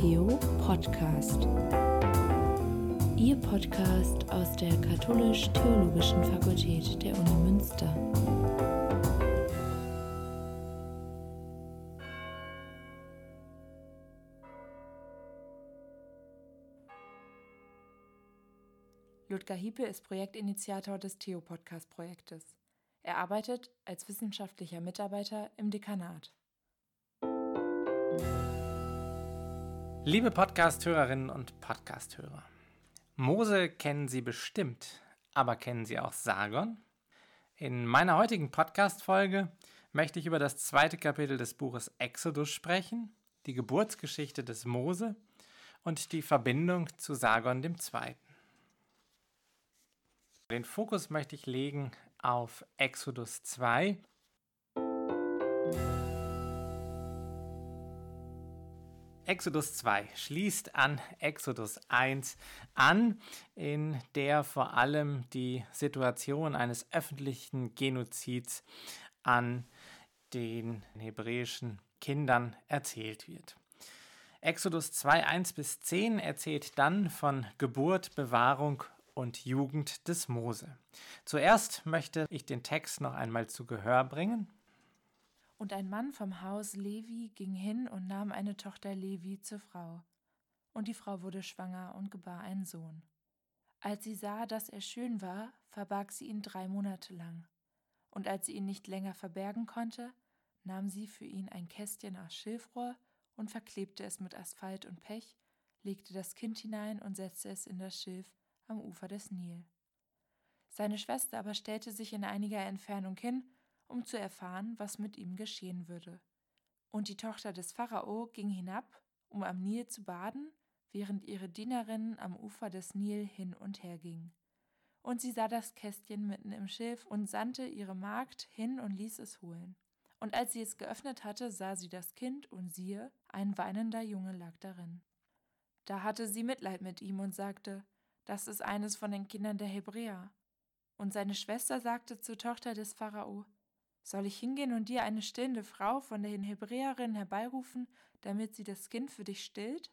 Theo Podcast. Ihr Podcast aus der Katholisch-Theologischen Fakultät der Uni Münster. Ludger Hiepe ist Projektinitiator des Theo-Podcast-Projektes. Er arbeitet als wissenschaftlicher Mitarbeiter im Dekanat. Liebe Podcast-Hörerinnen und Podcast-Hörer, Mose kennen Sie bestimmt, aber kennen Sie auch Sargon? In meiner heutigen Podcast-Folge möchte ich über das zweite Kapitel des Buches Exodus sprechen, die Geburtsgeschichte des Mose und die Verbindung zu Sargon II. Den Fokus möchte ich legen auf Exodus 2. Exodus 2 schließt an Exodus 1 an, in der vor allem die Situation eines öffentlichen Genozids an den hebräischen Kindern erzählt wird. Exodus 2, 1 bis 10 erzählt dann von Geburt, Bewahrung und Jugend des Mose. Zuerst möchte ich den Text noch einmal zu Gehör bringen. Und ein Mann vom Haus Levi ging hin und nahm eine Tochter Levi zur Frau. Und die Frau wurde schwanger und gebar einen Sohn. Als sie sah, dass er schön war, verbarg sie ihn drei Monate lang. Und als sie ihn nicht länger verbergen konnte, nahm sie für ihn ein Kästchen aus Schilfrohr und verklebte es mit Asphalt und Pech, legte das Kind hinein und setzte es in das Schilf am Ufer des Nil. Seine Schwester aber stellte sich in einiger Entfernung hin, um zu erfahren, was mit ihm geschehen würde. Und die Tochter des Pharao ging hinab, um am Nil zu baden, während ihre Dienerinnen am Ufer des Nil hin und her gingen. Und sie sah das Kästchen mitten im Schilf und sandte ihre Magd hin und ließ es holen. Und als sie es geöffnet hatte, sah sie das Kind, und siehe, ein weinender Junge lag darin. Da hatte sie Mitleid mit ihm und sagte, das ist eines von den Kindern der Hebräer. Und seine Schwester sagte zur Tochter des Pharao, soll ich hingehen und dir eine stillende Frau von den Hebräerinnen herbeirufen, damit sie das Kind für dich stillt?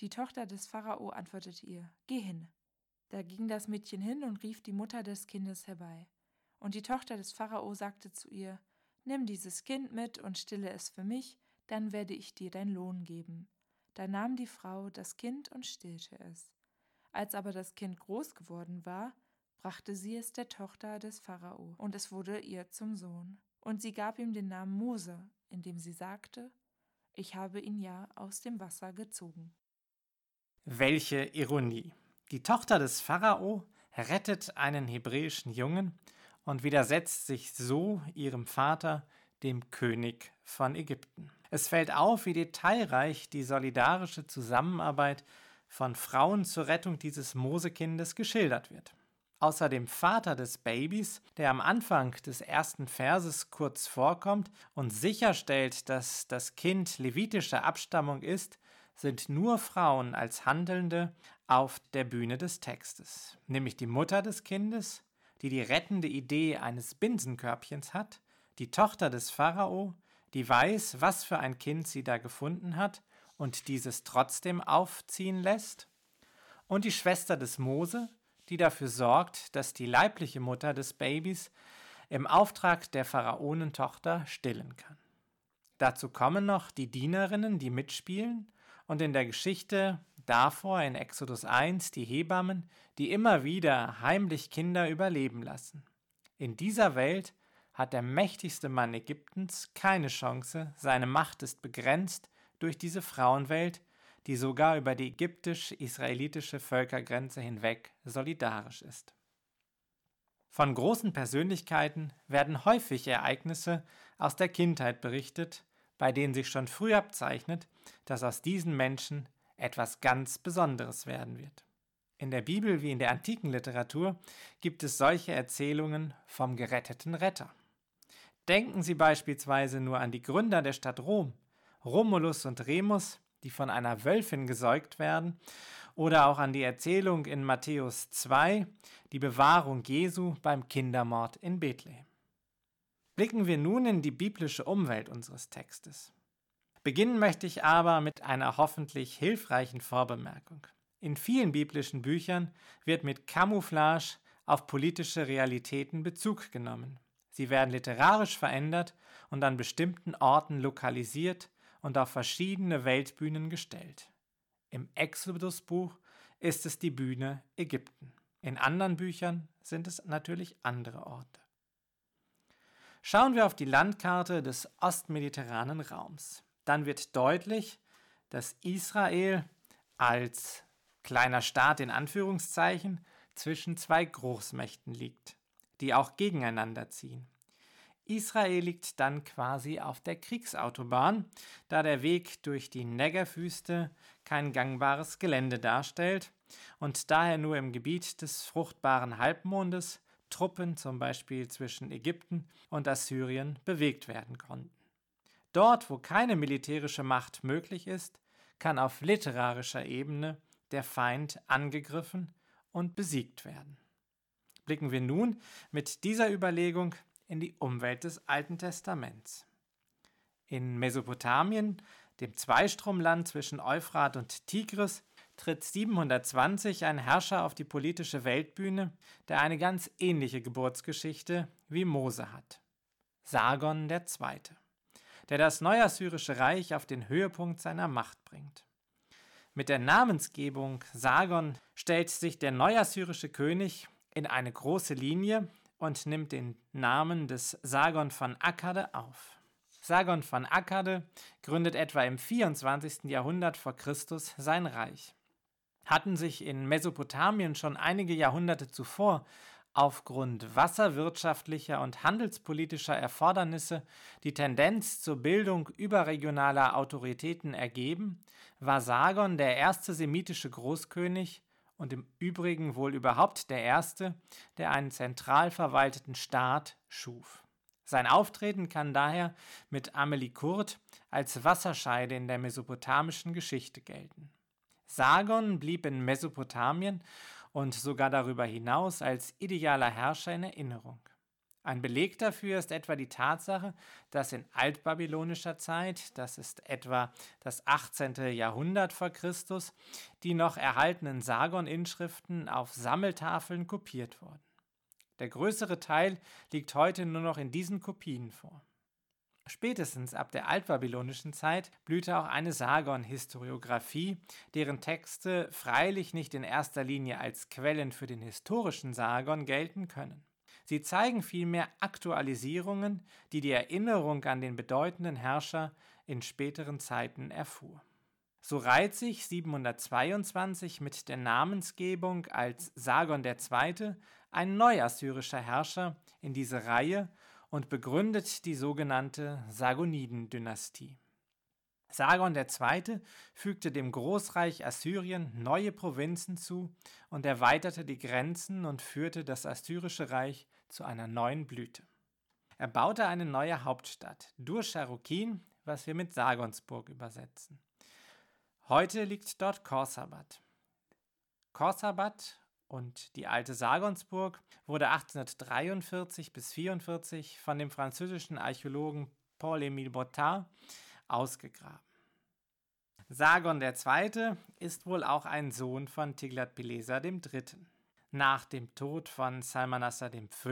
Die Tochter des Pharao antwortete ihr, Geh hin. Da ging das Mädchen hin und rief die Mutter des Kindes herbei. Und die Tochter des Pharao sagte zu ihr, Nimm dieses Kind mit und stille es für mich, dann werde ich dir dein Lohn geben. Da nahm die Frau das Kind und stillte es. Als aber das Kind groß geworden war, brachte sie es der Tochter des Pharao, und es wurde ihr zum Sohn. Und sie gab ihm den Namen Mose, indem sie sagte, ich habe ihn ja aus dem Wasser gezogen. Welche Ironie. Die Tochter des Pharao rettet einen hebräischen Jungen und widersetzt sich so ihrem Vater, dem König von Ägypten. Es fällt auf, wie detailreich die solidarische Zusammenarbeit von Frauen zur Rettung dieses Mosekindes geschildert wird. Außer dem Vater des Babys, der am Anfang des ersten Verses kurz vorkommt und sicherstellt, dass das Kind levitischer Abstammung ist, sind nur Frauen als Handelnde auf der Bühne des Textes, nämlich die Mutter des Kindes, die die rettende Idee eines Binsenkörbchens hat, die Tochter des Pharao, die weiß, was für ein Kind sie da gefunden hat und dieses trotzdem aufziehen lässt, und die Schwester des Mose, die dafür sorgt, dass die leibliche Mutter des Babys im Auftrag der Pharaonentochter stillen kann. Dazu kommen noch die Dienerinnen, die mitspielen, und in der Geschichte davor in Exodus 1 die Hebammen, die immer wieder heimlich Kinder überleben lassen. In dieser Welt hat der mächtigste Mann Ägyptens keine Chance, seine Macht ist begrenzt durch diese Frauenwelt, die sogar über die ägyptisch-israelitische Völkergrenze hinweg solidarisch ist. Von großen Persönlichkeiten werden häufig Ereignisse aus der Kindheit berichtet, bei denen sich schon früh abzeichnet, dass aus diesen Menschen etwas ganz Besonderes werden wird. In der Bibel wie in der antiken Literatur gibt es solche Erzählungen vom geretteten Retter. Denken Sie beispielsweise nur an die Gründer der Stadt Rom, Romulus und Remus, die von einer Wölfin gesäugt werden, oder auch an die Erzählung in Matthäus 2, die Bewahrung Jesu beim Kindermord in Bethlehem. Blicken wir nun in die biblische Umwelt unseres Textes. Beginnen möchte ich aber mit einer hoffentlich hilfreichen Vorbemerkung. In vielen biblischen Büchern wird mit Camouflage auf politische Realitäten Bezug genommen. Sie werden literarisch verändert und an bestimmten Orten lokalisiert und auf verschiedene Weltbühnen gestellt. Im Exodus-Buch ist es die Bühne Ägypten. In anderen Büchern sind es natürlich andere Orte. Schauen wir auf die Landkarte des ostmediterranen Raums. Dann wird deutlich, dass Israel als kleiner Staat in Anführungszeichen zwischen zwei Großmächten liegt, die auch gegeneinander ziehen. Israel liegt dann quasi auf der Kriegsautobahn, da der Weg durch die Negerwüste kein gangbares Gelände darstellt und daher nur im Gebiet des fruchtbaren Halbmondes Truppen zum Beispiel zwischen Ägypten und Assyrien bewegt werden konnten. Dort, wo keine militärische Macht möglich ist, kann auf literarischer Ebene der Feind angegriffen und besiegt werden. Blicken wir nun mit dieser Überlegung in die Umwelt des Alten Testaments. In Mesopotamien, dem Zweistromland zwischen Euphrat und Tigris, tritt 720 ein Herrscher auf die politische Weltbühne, der eine ganz ähnliche Geburtsgeschichte wie Mose hat. Sargon II., der das neuassyrische Reich auf den Höhepunkt seiner Macht bringt. Mit der Namensgebung Sargon stellt sich der neuassyrische König in eine große Linie und nimmt den Namen des Sargon von Akkade auf. Sargon von Akkade gründet etwa im 24. Jahrhundert vor Christus sein Reich. Hatten sich in Mesopotamien schon einige Jahrhunderte zuvor aufgrund wasserwirtschaftlicher und handelspolitischer Erfordernisse die Tendenz zur Bildung überregionaler Autoritäten ergeben, war Sargon der erste semitische Großkönig, und im Übrigen wohl überhaupt der erste, der einen zentral verwalteten Staat schuf. Sein Auftreten kann daher mit Amelie Kurt als Wasserscheide in der mesopotamischen Geschichte gelten. Sargon blieb in Mesopotamien und sogar darüber hinaus als idealer Herrscher in Erinnerung. Ein Beleg dafür ist etwa die Tatsache, dass in altbabylonischer Zeit, das ist etwa das 18. Jahrhundert vor Christus, die noch erhaltenen Sargon-Inschriften auf Sammeltafeln kopiert wurden. Der größere Teil liegt heute nur noch in diesen Kopien vor. Spätestens ab der altbabylonischen Zeit blühte auch eine Sargon-Historiographie, deren Texte freilich nicht in erster Linie als Quellen für den historischen Sargon gelten können. Sie zeigen vielmehr Aktualisierungen, die die Erinnerung an den bedeutenden Herrscher in späteren Zeiten erfuhr. So reiht sich 722 mit der Namensgebung als Sargon II. ein neuassyrischer Herrscher in diese Reihe und begründet die sogenannte Sargoniden-Dynastie. Sargon II. fügte dem Großreich Assyrien neue Provinzen zu und erweiterte die Grenzen und führte das assyrische Reich zu einer neuen Blüte. Er baute eine neue Hauptstadt, Dur-Sharukin, was wir mit Sargonsburg übersetzen. Heute liegt dort Khorsabad. Khorsabad und die alte Sargonsburg wurde 1843 bis 1844 von dem französischen Archäologen Paul-Émile Bottard ausgegraben. Sargon II. ist wohl auch ein Sohn von Tiglat-Pileser III. Nach dem Tod von Salmanassar V.,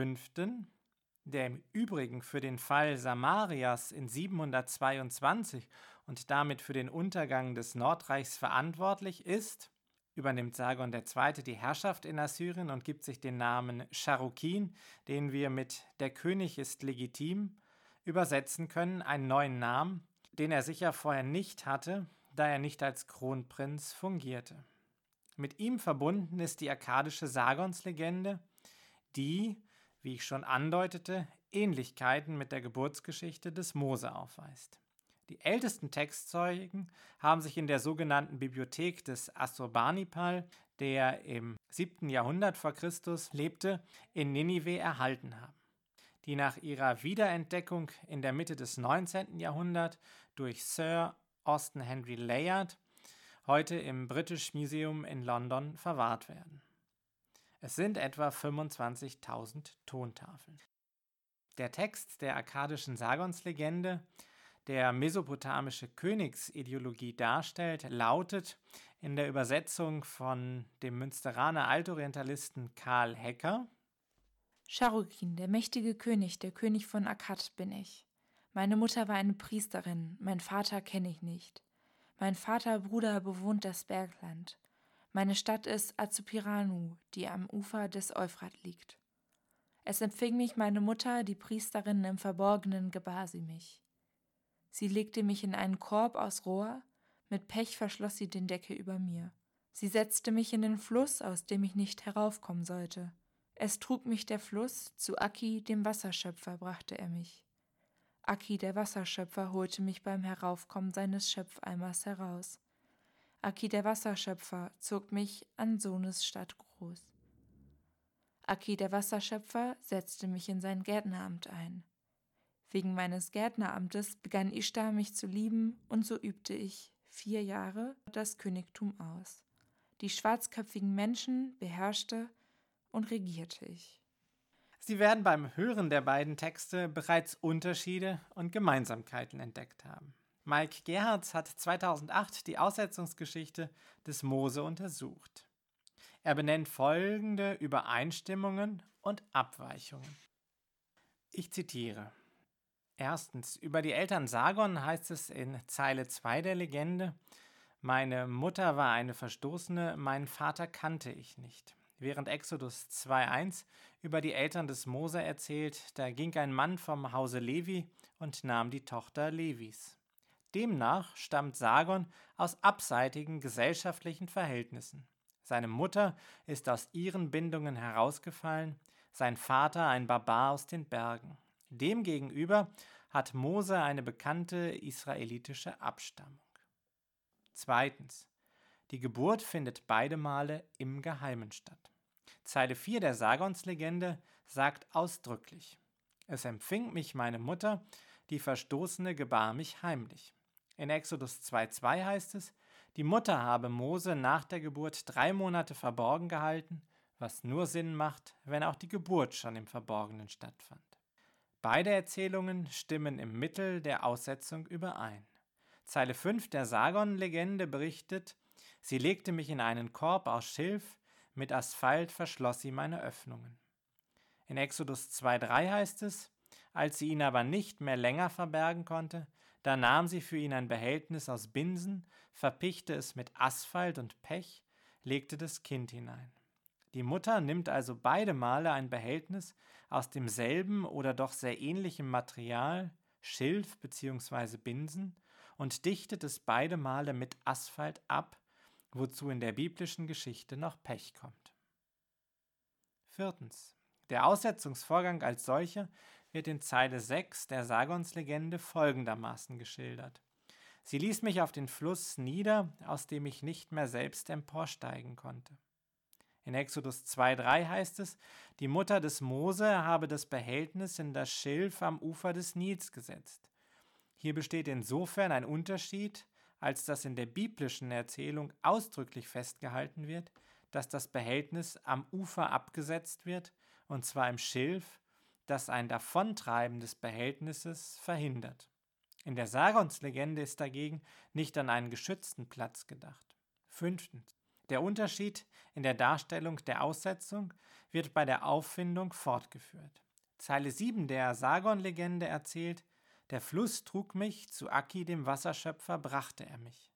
der im Übrigen für den Fall Samarias in 722 und damit für den Untergang des Nordreichs verantwortlich ist, übernimmt Sargon II. die Herrschaft in Assyrien und gibt sich den Namen Charukin, den wir mit Der König ist legitim übersetzen können, einen neuen Namen, den er sicher vorher nicht hatte, da er nicht als Kronprinz fungierte. Mit ihm verbunden ist die akkadische Sargonslegende, die, wie ich schon andeutete, Ähnlichkeiten mit der Geburtsgeschichte des Mose aufweist. Die ältesten Textzeugen haben sich in der sogenannten Bibliothek des Assurbanipal, der im 7. Jahrhundert vor Christus lebte, in Ninive erhalten haben die nach ihrer Wiederentdeckung in der Mitte des 19. Jahrhunderts durch Sir Austin Henry Layard heute im British Museum in London verwahrt werden. Es sind etwa 25.000 Tontafeln. Der Text der akkadischen Sargonslegende, der mesopotamische Königsideologie darstellt, lautet in der Übersetzung von dem Münsteraner Altorientalisten Karl Hecker Charukin, der mächtige König, der König von Akkad bin ich. Meine Mutter war eine Priesterin, mein Vater kenne ich nicht. Mein Vater Bruder bewohnt das Bergland. Meine Stadt ist Azupiranu, die am Ufer des Euphrat liegt. Es empfing mich meine Mutter, die Priesterin, im Verborgenen gebar sie mich. Sie legte mich in einen Korb aus Rohr, mit Pech verschloss sie den Deckel über mir. Sie setzte mich in den Fluss, aus dem ich nicht heraufkommen sollte. Es trug mich der Fluss, zu Aki, dem Wasserschöpfer, brachte er mich. Aki, der Wasserschöpfer, holte mich beim Heraufkommen seines Schöpfeimers heraus. Aki, der Wasserschöpfer, zog mich an Sohnes Stadt groß. Aki, der Wasserschöpfer, setzte mich in sein Gärtneramt ein. Wegen meines Gärtneramtes begann Ishtar mich zu lieben, und so übte ich vier Jahre das Königtum aus. Die schwarzköpfigen Menschen beherrschte und regierte ich. Sie werden beim Hören der beiden Texte bereits Unterschiede und Gemeinsamkeiten entdeckt haben. Mike Gerhards hat 2008 die Aussetzungsgeschichte des Mose untersucht. Er benennt folgende Übereinstimmungen und Abweichungen. Ich zitiere. Erstens, über die Eltern Sargon heißt es in Zeile 2 der Legende, meine Mutter war eine Verstoßene, meinen Vater kannte ich nicht. Während Exodus 2.1 über die Eltern des Mose erzählt, da ging ein Mann vom Hause Levi und nahm die Tochter Levis. Demnach stammt Sargon aus abseitigen gesellschaftlichen Verhältnissen. Seine Mutter ist aus ihren Bindungen herausgefallen, sein Vater ein Barbar aus den Bergen. Demgegenüber hat Mose eine bekannte israelitische Abstammung. Zweitens. Die Geburt findet beide Male im Geheimen statt. Zeile 4 der Sargonslegende sagt ausdrücklich: Es empfing mich meine Mutter, die Verstoßene gebar mich heimlich. In Exodus 2,2 heißt es: Die Mutter habe Mose nach der Geburt drei Monate verborgen gehalten, was nur Sinn macht, wenn auch die Geburt schon im Verborgenen stattfand. Beide Erzählungen stimmen im Mittel der Aussetzung überein. Zeile 5 der Sargon-Legende berichtet, sie legte mich in einen Korb aus Schilf, mit Asphalt verschloss sie meine Öffnungen. In Exodus 2,3 heißt es, als sie ihn aber nicht mehr länger verbergen konnte, da nahm sie für ihn ein Behältnis aus Binsen, verpichte es mit Asphalt und Pech, legte das Kind hinein. Die Mutter nimmt also beide Male ein Behältnis aus demselben oder doch sehr ähnlichem Material, Schilf bzw. Binsen, und dichtet es beide Male mit Asphalt ab, wozu in der biblischen Geschichte noch Pech kommt. Viertens. Der Aussetzungsvorgang als solcher wird in Zeile 6 der Sargonslegende folgendermaßen geschildert. Sie ließ mich auf den Fluss nieder, aus dem ich nicht mehr selbst emporsteigen konnte. In Exodus 2,3 heißt es, die Mutter des Mose habe das Behältnis in das Schilf am Ufer des Nils gesetzt. Hier besteht insofern ein Unterschied, als dass in der biblischen Erzählung ausdrücklich festgehalten wird, dass das Behältnis am Ufer abgesetzt wird, und zwar im Schilf, das ein Davontreiben des Behältnisses verhindert. In der Sargonslegende ist dagegen nicht an einen geschützten Platz gedacht. Fünftens. Der Unterschied in der Darstellung der Aussetzung wird bei der Auffindung fortgeführt. Zeile 7 der Sargon-Legende erzählt, der Fluss trug mich, zu Aki, dem Wasserschöpfer, brachte er mich.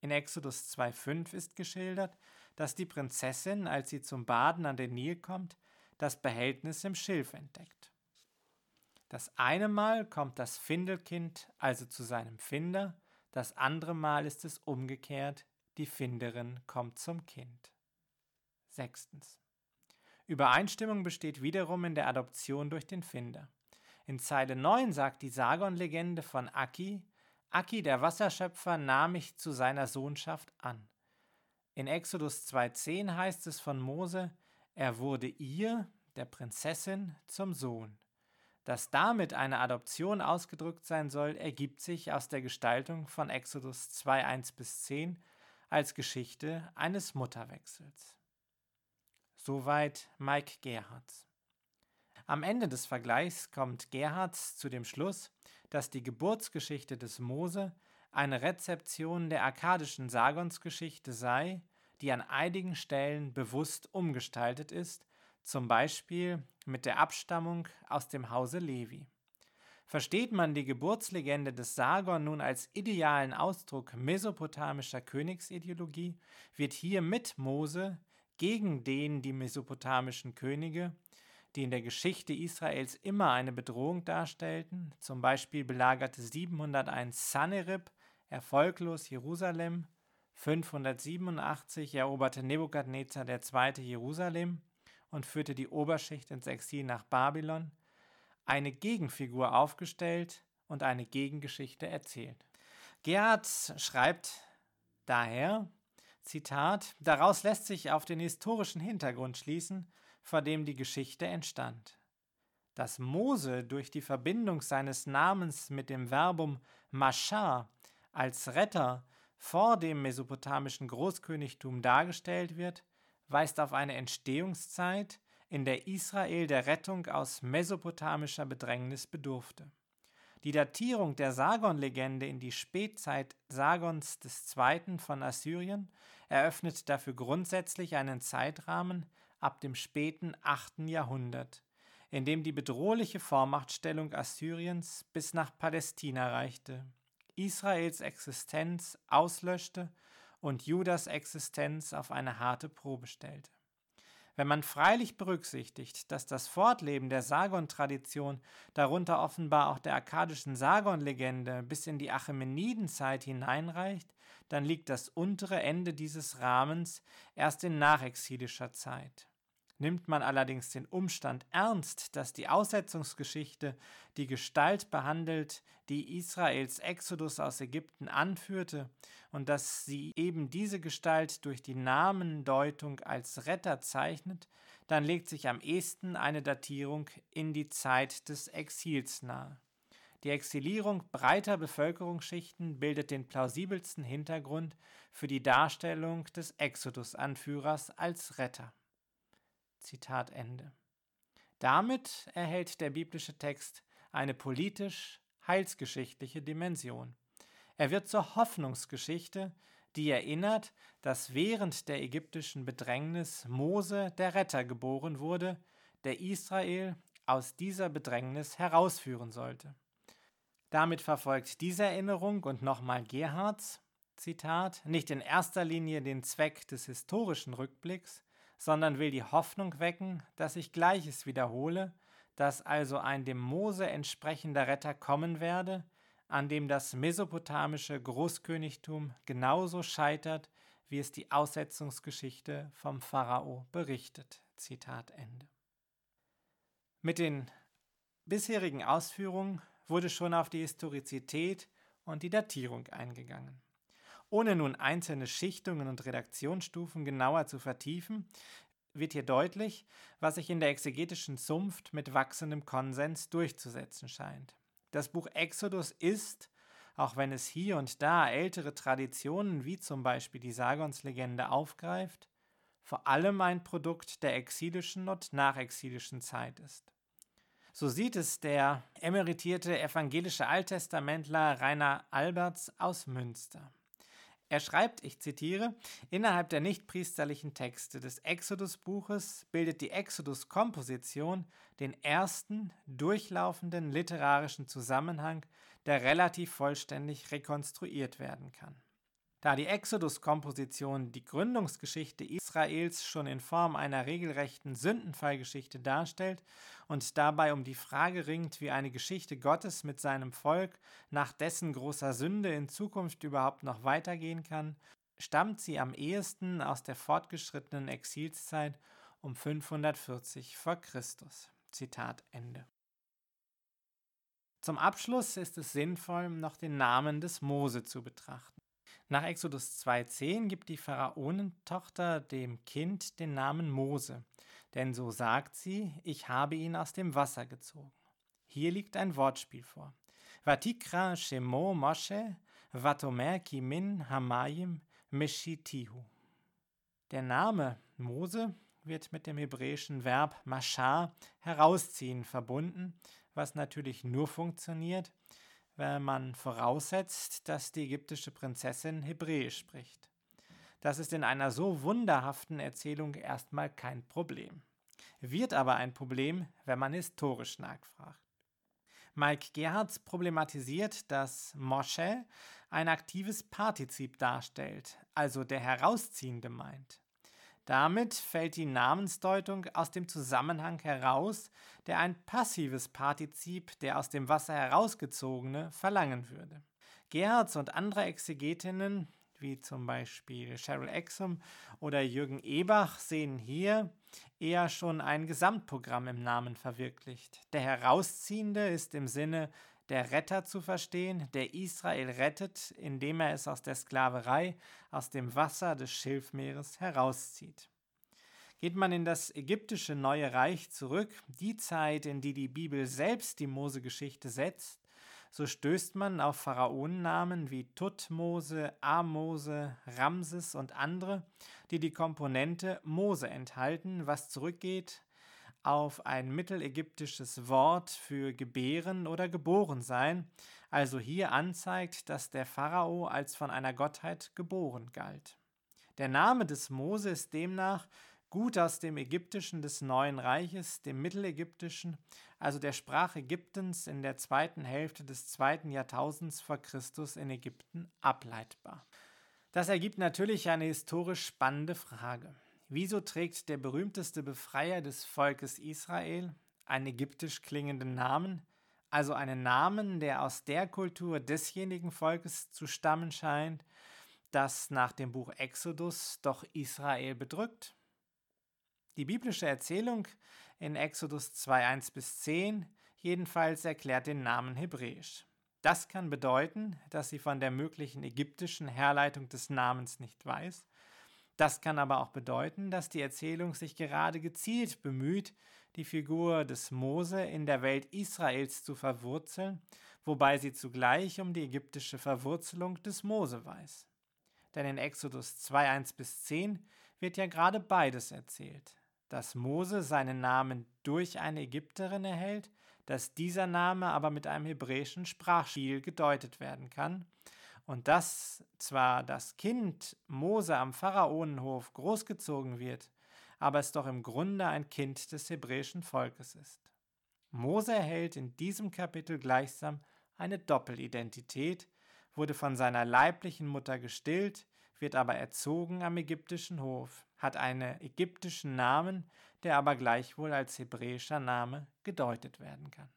In Exodus 2,5 ist geschildert, dass die Prinzessin, als sie zum Baden an den Nil kommt, das Behältnis im Schilf entdeckt. Das eine Mal kommt das Findelkind also zu seinem Finder, das andere Mal ist es umgekehrt, die Finderin kommt zum Kind. Sechstens. Übereinstimmung besteht wiederum in der Adoption durch den Finder. In Zeile 9 sagt die Sargon-Legende von Aki, Aki, der Wasserschöpfer, nahm mich zu seiner Sohnschaft an. In Exodus 2,10 heißt es von Mose, er wurde ihr, der Prinzessin, zum Sohn. Dass damit eine Adoption ausgedrückt sein soll, ergibt sich aus der Gestaltung von Exodus 2,1 bis 10 als Geschichte eines Mutterwechsels. Soweit Mike Gerhards. Am Ende des Vergleichs kommt Gerhard zu dem Schluss, dass die Geburtsgeschichte des Mose eine Rezeption der akkadischen Sargonsgeschichte sei, die an einigen Stellen bewusst umgestaltet ist, zum Beispiel mit der Abstammung aus dem Hause Levi. Versteht man die Geburtslegende des Sargon nun als idealen Ausdruck mesopotamischer Königsideologie, wird hier mit Mose gegen den die mesopotamischen Könige, die in der Geschichte Israels immer eine Bedrohung darstellten, zum Beispiel belagerte 701 Sanherib erfolglos Jerusalem, 587 eroberte Nebukadnezar II. Jerusalem und führte die Oberschicht ins Exil nach Babylon, eine Gegenfigur aufgestellt und eine Gegengeschichte erzählt. Gerhard schreibt daher, Zitat, daraus lässt sich auf den historischen Hintergrund schließen, vor dem die Geschichte entstand. Dass Mose durch die Verbindung seines Namens mit dem Verbum Mashar als Retter vor dem mesopotamischen Großkönigtum dargestellt wird, weist auf eine Entstehungszeit, in der Israel der Rettung aus mesopotamischer Bedrängnis bedurfte. Die Datierung der Sargon-Legende in die Spätzeit Sargons II. von Assyrien eröffnet dafür grundsätzlich einen Zeitrahmen ab dem späten 8. Jahrhundert, in dem die bedrohliche Vormachtstellung Assyriens bis nach Palästina reichte, Israels Existenz auslöschte und Judas Existenz auf eine harte Probe stellte. Wenn man freilich berücksichtigt, dass das Fortleben der Sargon-Tradition, darunter offenbar auch der akkadischen Sargon-Legende, bis in die Achämenidenzeit hineinreicht, dann liegt das untere Ende dieses Rahmens erst in nachexilischer Zeit. Nimmt man allerdings den Umstand ernst, dass die Aussetzungsgeschichte die Gestalt behandelt, die Israels Exodus aus Ägypten anführte, und dass sie eben diese Gestalt durch die Namendeutung als Retter zeichnet, dann legt sich am ehesten eine Datierung in die Zeit des Exils nahe. Die Exilierung breiter Bevölkerungsschichten bildet den plausibelsten Hintergrund für die Darstellung des Exodus-Anführers als Retter. Zitat Ende. Damit erhält der biblische Text eine politisch-heilsgeschichtliche Dimension. Er wird zur Hoffnungsgeschichte, die erinnert, dass während der ägyptischen Bedrängnis Mose der Retter geboren wurde, der Israel aus dieser Bedrängnis herausführen sollte. Damit verfolgt diese Erinnerung und nochmal Gerhards, Zitat, nicht in erster Linie den Zweck des historischen Rückblicks, sondern will die Hoffnung wecken, dass sich Gleiches wiederhole, dass also ein dem Mose entsprechender Retter kommen werde, an dem das mesopotamische Großkönigtum genauso scheitert, wie es die Aussetzungsgeschichte vom Pharao berichtet. Zitat Ende. Mit den bisherigen Ausführungen wurde schon auf die Historizität und die Datierung eingegangen. Ohne nun einzelne Schichtungen und Redaktionsstufen genauer zu vertiefen, wird hier deutlich, was sich in der exegetischen Zunft mit wachsendem Konsens durchzusetzen scheint. Das Buch Exodus ist, auch wenn es hier und da ältere Traditionen wie zum Beispiel die Sargonslegende aufgreift, vor allem ein Produkt der exilischen und nachexilischen Zeit ist. So sieht es der emeritierte evangelische Alttestamentler Rainer Alberts aus Münster. Er schreibt, ich zitiere, innerhalb der nichtpriesterlichen Texte des Exodus-Buches bildet die Exodus-Komposition den ersten durchlaufenden literarischen Zusammenhang, der relativ vollständig rekonstruiert werden kann. Da die Exodus-Komposition die Gründungsgeschichte Israels schon in Form einer regelrechten Sündenfallgeschichte darstellt und dabei um die Frage ringt, wie eine Geschichte Gottes mit seinem Volk nach dessen großer Sünde in Zukunft überhaupt noch weitergehen kann, stammt sie am ehesten aus der fortgeschrittenen Exilszeit um 540 vor Christus. Zitat Ende. Zum Abschluss ist es sinnvoll, noch den Namen des Mose zu betrachten. Nach Exodus 2,10 gibt die Pharaonentochter dem Kind den Namen Mose, denn so sagt sie, ich habe ihn aus dem Wasser gezogen. Hier liegt ein Wortspiel vor. Vatikra Shemo Moshe Vatomer Kimin Hamayim Meshitihu. Der Name Mose wird mit dem hebräischen Verb mashar herausziehen verbunden, was natürlich nur funktioniert, wenn man voraussetzt, dass die ägyptische Prinzessin Hebräisch spricht. Das ist in einer so wunderhaften Erzählung erstmal kein Problem. Wird aber ein Problem, wenn man historisch nachfragt. Mike Gerhards problematisiert, dass Moshe ein aktives Partizip darstellt, also der Herausziehende meint. Damit fällt die Namensdeutung aus dem Zusammenhang heraus, der ein passives Partizip, der aus dem Wasser herausgezogene, verlangen würde. Gerhards und andere Exegetinnen, wie zum Beispiel Cheryl Exum oder Jürgen Ebach, sehen hier eher schon ein Gesamtprogramm im Namen verwirklicht. Der Herausziehende ist im Sinne der Retter zu verstehen, der Israel rettet, indem er es aus der Sklaverei, aus dem Wasser des Schilfmeeres herauszieht. Geht man in das ägyptische Neue Reich zurück, die Zeit, in die die Bibel selbst die Mose-Geschichte setzt, so stößt man auf Pharaonennamen wie Tutmose, Amose, Ramses und andere, die die Komponente Mose enthalten, was zurückgeht auf ein mittelägyptisches Wort für gebären oder geboren sein, also hier anzeigt, dass der Pharao als von einer Gottheit geboren galt. Der Name des Mose ist demnach gut aus dem Ägyptischen des Neuen Reiches, dem Mittelägyptischen, also der Sprache Ägyptens in der zweiten Hälfte des zweiten Jahrtausends vor Christus in Ägypten ableitbar. Das ergibt natürlich eine historisch spannende Frage. Wieso trägt der berühmteste Befreier des Volkes Israel einen ägyptisch klingenden Namen, also einen Namen, der aus der Kultur desjenigen Volkes zu stammen scheint, das nach dem Buch Exodus doch Israel bedrückt? Die biblische Erzählung in Exodus 2.1 bis 10 jedenfalls erklärt den Namen hebräisch. Das kann bedeuten, dass sie von der möglichen ägyptischen Herleitung des Namens nicht weiß. Das kann aber auch bedeuten, dass die Erzählung sich gerade gezielt bemüht, die Figur des Mose in der Welt Israels zu verwurzeln, wobei sie zugleich um die ägyptische Verwurzelung des Mose weiß. Denn in Exodus 2.1 bis 10 wird ja gerade beides erzählt dass Mose seinen Namen durch eine Ägypterin erhält, dass dieser Name aber mit einem hebräischen Sprachspiel gedeutet werden kann und dass zwar das Kind Mose am Pharaonenhof großgezogen wird, aber es doch im Grunde ein Kind des hebräischen Volkes ist. Mose erhält in diesem Kapitel gleichsam eine Doppelidentität, wurde von seiner leiblichen Mutter gestillt, wird aber erzogen am ägyptischen Hof, hat einen ägyptischen Namen, der aber gleichwohl als hebräischer Name gedeutet werden kann.